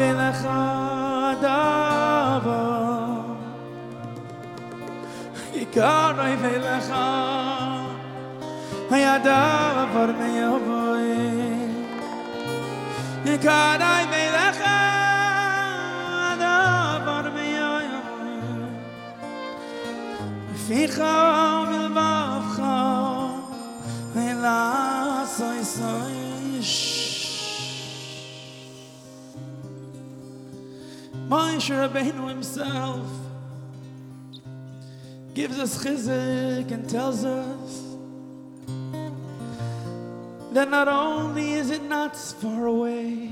ven a khadav ikar oy vel a khay adav far me yoy ikar oy vel a me yoy fi khav Moshe Rabbeinu himself gives us chizik and tells us that not only is it not far away,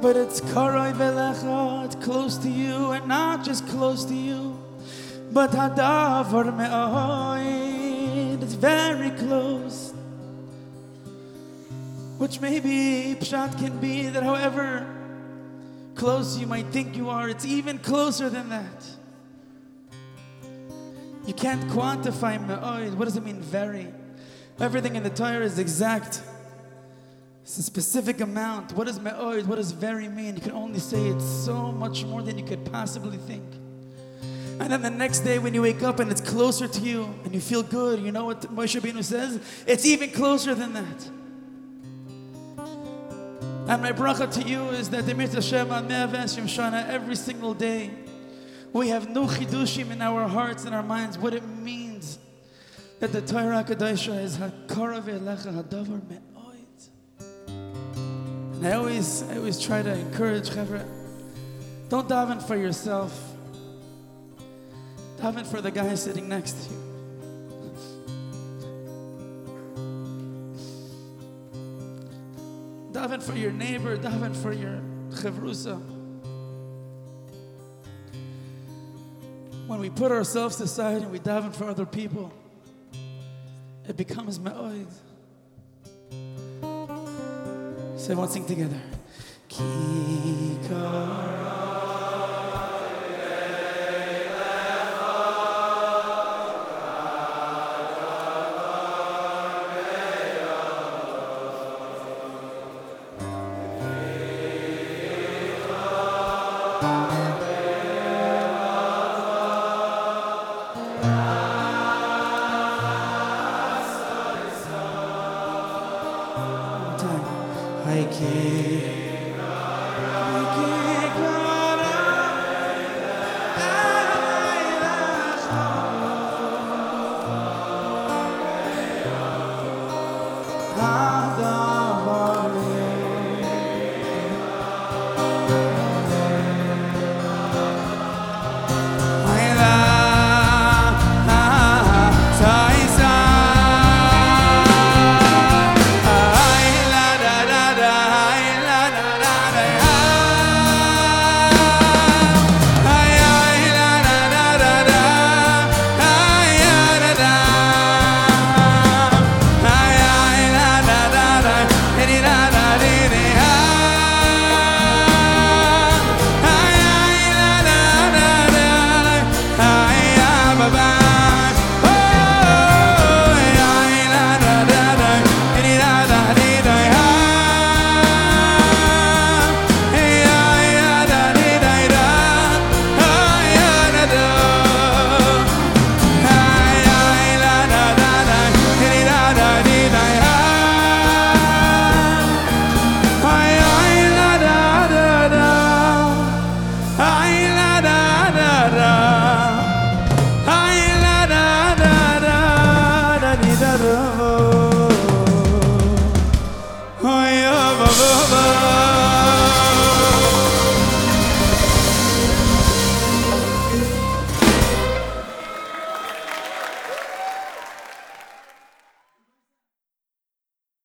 but it's karai velecha, it's close to you, and not just close to you, but hadavar me'oid, it's very close. Which maybe Pshat can be that however close you might think you are, it's even closer than that. You can't quantify me'oid. Oh, what does it mean, very? Everything in the Torah is exact. It's a specific amount. What does me'oid, oh, what does very mean? You can only say it's so much more than you could possibly think. And then the next day when you wake up and it's closer to you and you feel good, you know what Moshe Rabbeinu says? It's even closer than that. And my bracha to you is that Shema Me'aves Yom Shana every single day. We have no chidushim in our hearts and our minds what it means that the Torah Kadosha is hakara ve'elecha hadavar me'oid. And I always, I always try to encourage Chevra, don't daven for yourself. Daven for the guy sitting next to you. Daven for your neighbor, daven for your chevrusa. When we put ourselves aside and we daven for other people, it becomes ma'oid. Say one thing together.